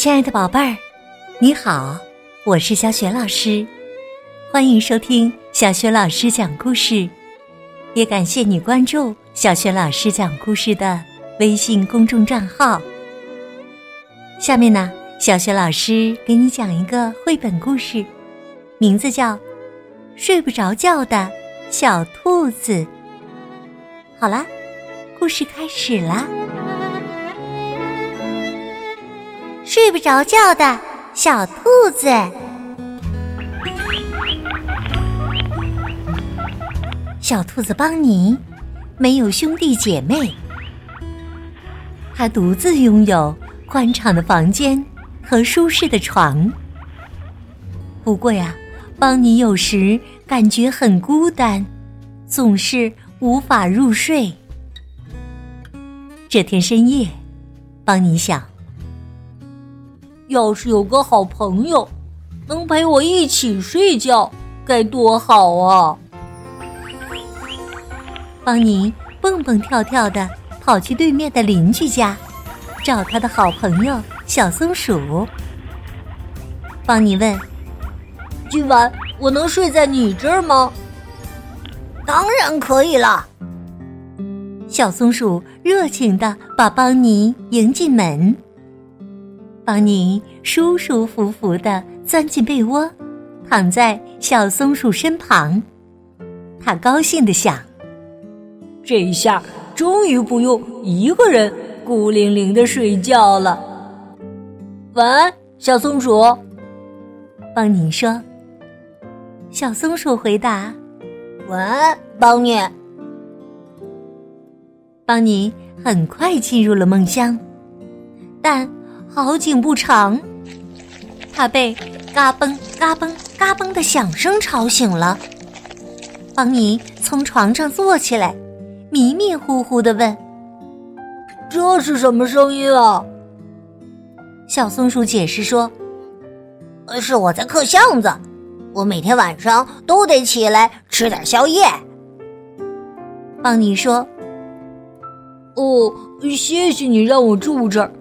亲爱的宝贝儿，你好，我是小雪老师，欢迎收听小雪老师讲故事，也感谢你关注小雪老师讲故事的微信公众账号。下面呢，小雪老师给你讲一个绘本故事，名字叫《睡不着觉的小兔子》。好啦，故事开始啦。睡不着觉的小兔子。小兔子邦尼没有兄弟姐妹，他独自拥有宽敞的房间和舒适的床。不过呀，邦尼有时感觉很孤单，总是无法入睡。这天深夜，邦尼想。要是有个好朋友，能陪我一起睡觉，该多好啊！邦尼蹦蹦跳跳的跑去对面的邻居家，找他的好朋友小松鼠。邦尼问：“今晚我能睡在你这儿吗？”“当然可以了。”小松鼠热情的把邦尼迎进门。邦尼舒舒服服的钻进被窝，躺在小松鼠身旁。他高兴的想：“这一下终于不用一个人孤零零的睡觉了。”晚安，小松鼠。邦尼说。小松鼠回答：“晚安，邦尼。”邦尼很快进入了梦乡，但。好景不长，他被嘎嘣嘎嘣嘎嘣的响声吵醒了。邦尼从床上坐起来，迷迷糊糊的问：“这是什么声音啊？”小松鼠解释说：“是我在刻巷子，我每天晚上都得起来吃点宵夜。”邦尼说：“哦，谢谢你让我住这儿。”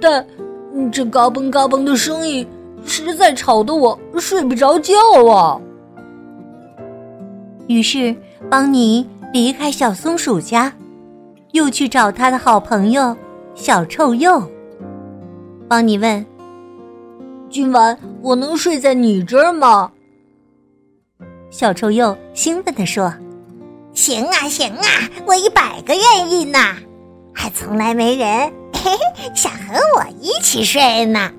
但这嘎嘣嘎嘣的声音实在吵得我睡不着觉啊！于是邦尼离开小松鼠家，又去找他的好朋友小臭鼬。邦尼问：“今晚我能睡在你这儿吗？”小臭鼬兴奋地说：“行啊，行啊，我一百个愿意呢！还从来没人。”嘿嘿，想和我一起睡呢。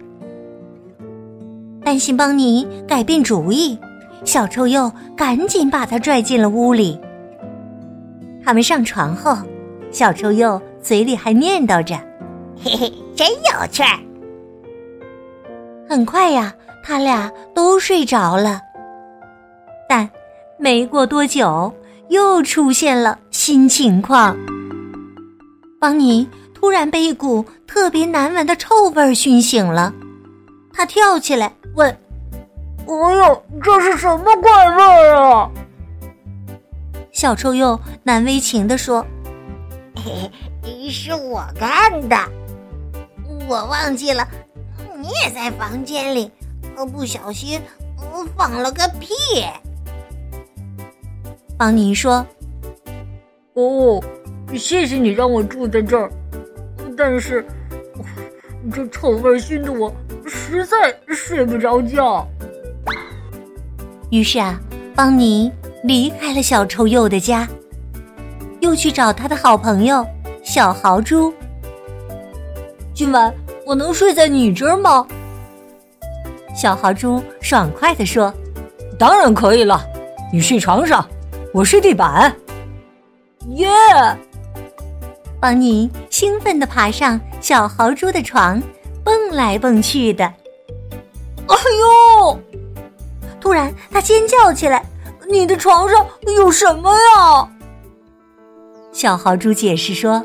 担心邦尼改变主意，小臭鼬赶紧把他拽进了屋里。他们上床后，小臭鼬嘴里还念叨着：“嘿嘿，真有趣儿。”很快呀，他俩都睡着了。但没过多久，又出现了新情况。邦尼。突然被一股特别难闻的臭味熏醒了，他跳起来问：“哎呦，这是什么怪味啊？”小臭鼬难为情地说：“嘿嘿，是我干的，我忘记了，你也在房间里，不小心放了个屁。”邦尼说：“哦，谢谢你让我住在这儿。”但是，这臭味熏得我实在睡不着觉。于是啊，邦尼离开了小臭鼬的家，又去找他的好朋友小豪猪。今晚我能睡在你这儿吗？小豪猪爽快地说：“当然可以了，你睡床上，我睡地板。”耶！邦尼兴奋地爬上小豪猪的床，蹦来蹦去的。哎呦！突然，他尖叫起来：“你的床上有什么呀？”小豪猪解释说：“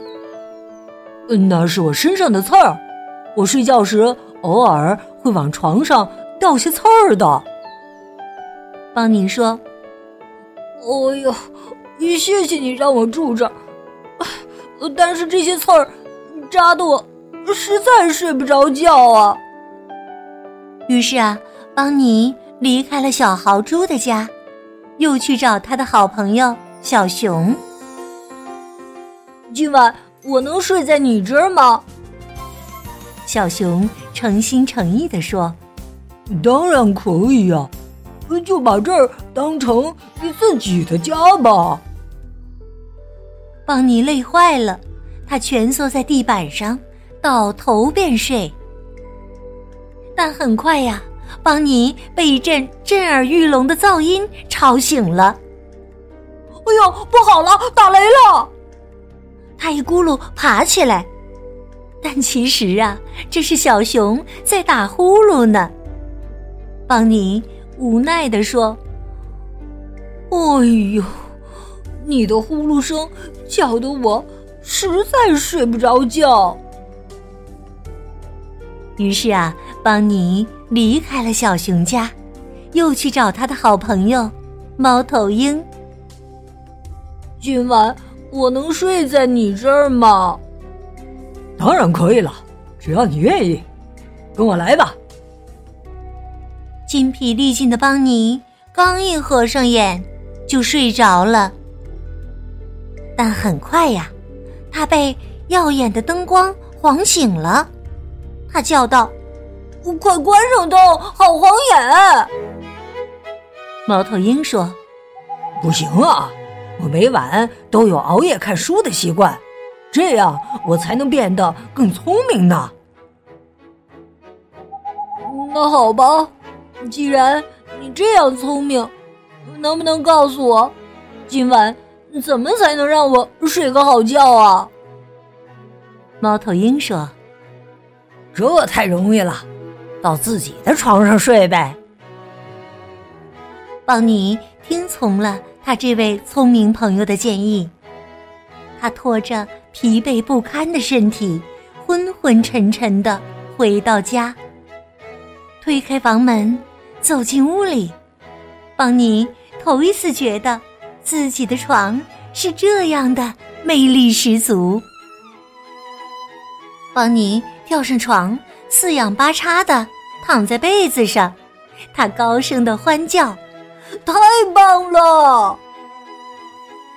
那是我身上的刺儿，我睡觉时偶尔会往床上掉些刺儿的。”邦尼说：“哎呦，谢谢你让我住这儿。”但是这些刺儿扎的我实在睡不着觉啊！于是啊，邦尼离开了小豪猪的家，又去找他的好朋友小熊。今晚我能睡在你这儿吗？小熊诚心诚意的说：“当然可以呀，就把这儿当成你自己的家吧。”邦尼累坏了，他蜷缩在地板上，倒头便睡。但很快呀，邦尼被一阵震耳欲聋的噪音吵醒了。哎呦，不好了，打雷了！他一咕噜爬起来，但其实啊，这是小熊在打呼噜呢。邦尼无奈地说：“哎呦，你的呼噜声叫得我实在睡不着觉。”于是啊，邦尼离开了小熊家，又去找他的好朋友猫头鹰。今晚我能睡在你这儿吗？当然可以了，只要你愿意，跟我来吧。筋疲力尽的邦尼刚一合上眼，就睡着了。但很快呀，他被耀眼的灯光晃醒了。他叫道：“快关上灯，好晃眼！”猫头鹰说：“不行啊，我每晚都有熬夜看书的习惯，这样我才能变得更聪明呢。”那好吧，既然你这样聪明，能不能告诉我，今晚怎么才能让我睡个好觉啊？猫头鹰说。这太容易了，到自己的床上睡呗。邦尼听从了他这位聪明朋友的建议，他拖着疲惫不堪的身体，昏昏沉沉的回到家。推开房门，走进屋里，邦尼头一次觉得自己的床是这样的魅力十足。邦尼。跳上床，四仰八叉的躺在被子上，他高声的欢叫：“太棒了！”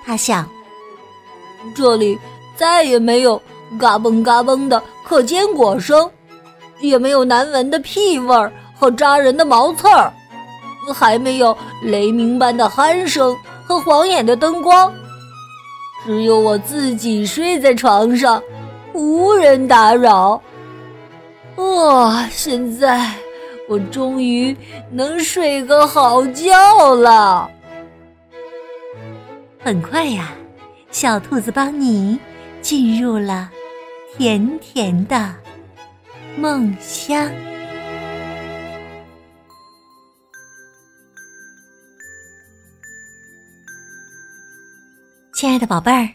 他想，这里再也没有嘎嘣嘎嘣的可坚果声，也没有难闻的屁味儿和扎人的毛刺儿，还没有雷鸣般的鼾声和晃眼的灯光，只有我自己睡在床上，无人打扰。哇！现在我终于能睡个好觉了。很快呀，小兔子邦尼进入了甜甜的梦乡。亲爱的宝贝儿，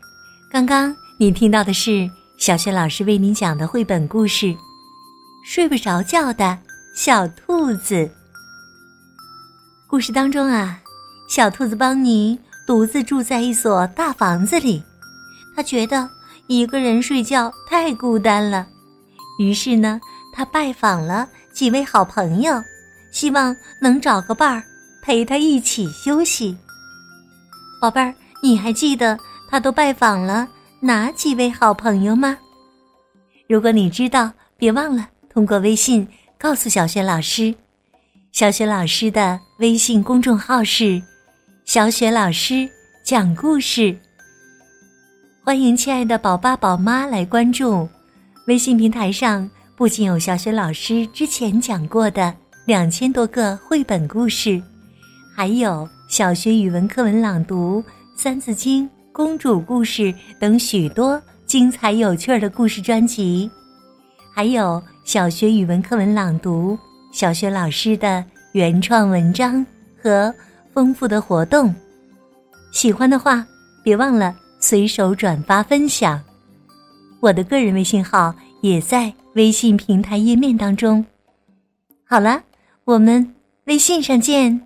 刚刚你听到的是小雪老师为你讲的绘本故事。睡不着觉的小兔子。故事当中啊，小兔子邦尼独自住在一所大房子里，他觉得一个人睡觉太孤单了，于是呢，他拜访了几位好朋友，希望能找个伴儿陪他一起休息。宝贝儿，你还记得他都拜访了哪几位好朋友吗？如果你知道，别忘了。通过微信告诉小雪老师，小雪老师的微信公众号是“小雪老师讲故事”。欢迎亲爱的宝爸宝妈来关注。微信平台上不仅有小雪老师之前讲过的两千多个绘本故事，还有小学语文课文朗读、三字经、公主故事等许多精彩有趣的故事专辑，还有。小学语文课文朗读，小学老师的原创文章和丰富的活动，喜欢的话别忘了随手转发分享。我的个人微信号也在微信平台页面当中。好了，我们微信上见。